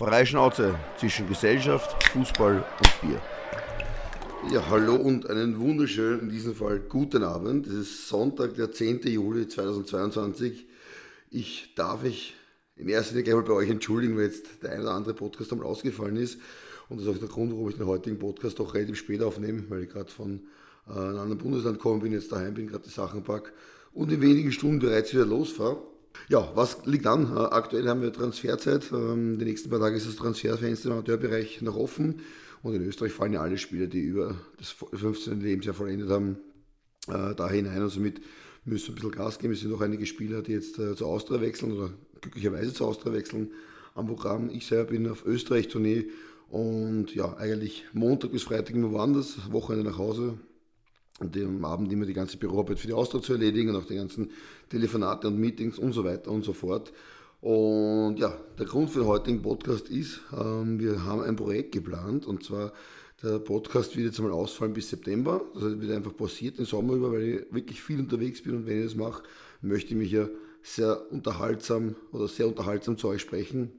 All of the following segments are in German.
Freischnauze zwischen Gesellschaft, Fußball und Bier. Ja, hallo und einen wunderschönen, in diesem Fall guten Abend. Es ist Sonntag, der 10. Juli 2022. Ich darf mich in erster Linie gleich mal bei euch entschuldigen, weil jetzt der ein oder andere Podcast einmal ausgefallen ist. Und das ist auch der Grund, warum ich den heutigen Podcast auch relativ spät aufnehme, weil ich gerade von äh, einem anderen Bundesland gekommen bin, jetzt daheim bin, gerade die Sachen pack und in wenigen Stunden bereits wieder losfahre. Ja, was liegt an? Äh, aktuell haben wir Transferzeit. Ähm, die nächsten paar Tage ist das Transferfenster im Amateurbereich noch offen. Und in Österreich fallen ja alle Spieler, die über das 15. Lebensjahr vollendet haben, äh, da hinein. Und somit müssen wir ein bisschen Gas geben. Es sind noch einige Spieler, die jetzt äh, zur Austria wechseln oder glücklicherweise zur Austria wechseln am Programm. Ich selber bin auf Österreich-Tournee und ja, eigentlich Montag bis Freitag immer woanders, Wochenende nach Hause, und am Abend immer die ganze Büroarbeit für die Austria zu erledigen und auch die ganzen Telefonate und Meetings und so weiter und so fort. Und ja, der Grund für den heutigen Podcast ist, ähm, wir haben ein Projekt geplant und zwar der Podcast wird jetzt einmal ausfallen bis September. Das wird einfach passiert den Sommer über, weil ich wirklich viel unterwegs bin und wenn ich das mache, möchte ich mich ja sehr unterhaltsam oder sehr unterhaltsam zu euch sprechen.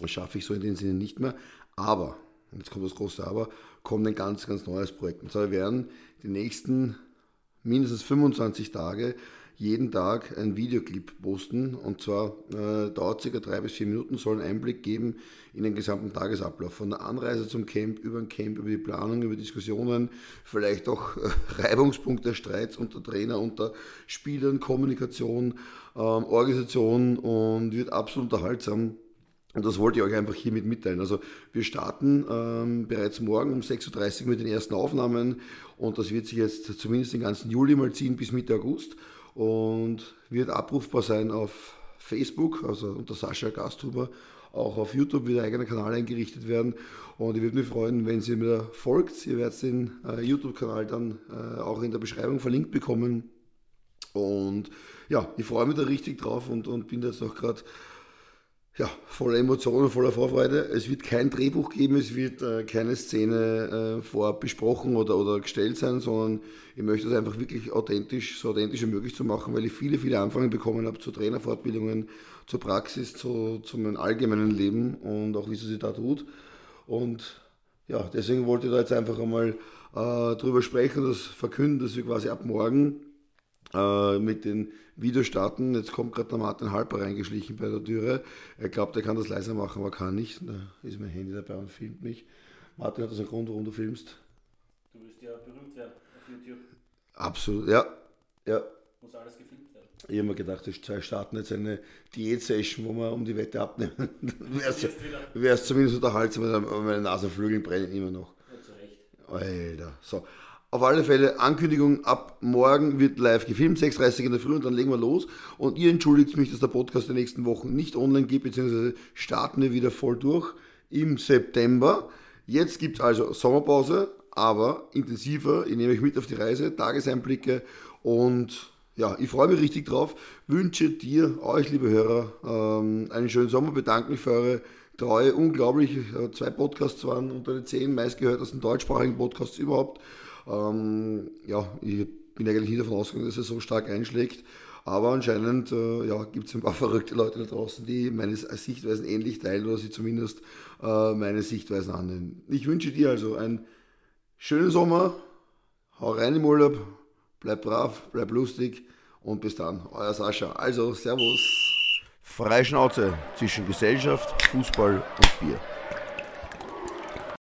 Das schaffe ich so in dem Sinne nicht mehr. Aber, und jetzt kommt das große Aber, kommt ein ganz, ganz neues Projekt. Und zwar werden die nächsten mindestens 25 Tage jeden Tag ein Videoclip posten. Und zwar äh, dauert circa drei bis vier Minuten, soll einen Einblick geben in den gesamten Tagesablauf. Von der Anreise zum Camp, über ein Camp, über die Planung, über Diskussionen, vielleicht auch äh, Reibungspunkte, Streits unter Trainer, unter Spielern, Kommunikation, ähm, Organisation und wird absolut unterhaltsam. Und das wollte ich euch einfach hiermit mitteilen. Also wir starten ähm, bereits morgen um 6.30 Uhr mit den ersten Aufnahmen und das wird sich jetzt zumindest den ganzen Juli mal ziehen bis Mitte August und wird abrufbar sein auf Facebook, also unter Sascha Gasthuber. Auch auf YouTube wird ein eigener Kanal eingerichtet werden und ich würde mich freuen, wenn ihr mir folgt. Ihr werdet den äh, YouTube-Kanal dann äh, auch in der Beschreibung verlinkt bekommen. Und ja, ich freue mich da richtig drauf und, und bin jetzt noch gerade ja, voller Emotionen, voller Vorfreude. Es wird kein Drehbuch geben, es wird äh, keine Szene äh, vorab besprochen oder, oder gestellt sein, sondern ich möchte es einfach wirklich authentisch, so authentisch wie möglich zu machen, weil ich viele, viele Anfragen bekommen habe zu Trainerfortbildungen, zur Praxis, zu, zu meinem allgemeinen Leben und auch wie es sich da tut. Und ja, deswegen wollte ich da jetzt einfach einmal äh, drüber sprechen, das verkünden, dass wir quasi ab morgen äh, mit den Videos starten. Jetzt kommt gerade der Martin Halper reingeschlichen bei der Türe. Er glaubt, er kann das leiser machen, aber kann nicht. Da ist mein Handy dabei und filmt mich. Martin hat das einen Grund, warum du filmst. Du wirst ja berühmt werden auf YouTube. Absolut, ja. ja. Muss alles gefilmt werden. Ich habe mir gedacht, wir starten jetzt eine Diät-Session, wo wir um die Wette abnehmen. Wäre es zumindest unterhaltsam, aber meine Nasenflügel brennen immer noch. Ja, zu Recht. Alter. So. Auf alle Fälle, Ankündigung, ab morgen wird live gefilmt, 6.30 in der Früh und dann legen wir los. Und ihr entschuldigt mich, dass der Podcast den nächsten Wochen nicht online geht, beziehungsweise starten wir wieder voll durch im September. Jetzt gibt es also Sommerpause, aber intensiver. Ich nehme euch mit auf die Reise, Tageseinblicke und ja, ich freue mich richtig drauf. Wünsche dir, euch liebe Hörer, ähm, einen schönen Sommer, bedanke mich für eure Treue. Unglaublich, zwei Podcasts waren unter den zehn meistgehörtesten deutschsprachigen Podcasts überhaupt. Ähm, ja, ich bin eigentlich nicht davon ausgegangen, dass er so stark einschlägt. Aber anscheinend äh, ja, gibt es ein paar verrückte Leute da draußen, die meine Sichtweisen ähnlich teilen oder sie zumindest äh, meine Sichtweisen annehmen. Ich wünsche dir also einen schönen Sommer, hau rein im Urlaub, bleib brav, bleib lustig und bis dann, euer Sascha. Also, Servus. Freischnauze zwischen Gesellschaft, Fußball und Bier.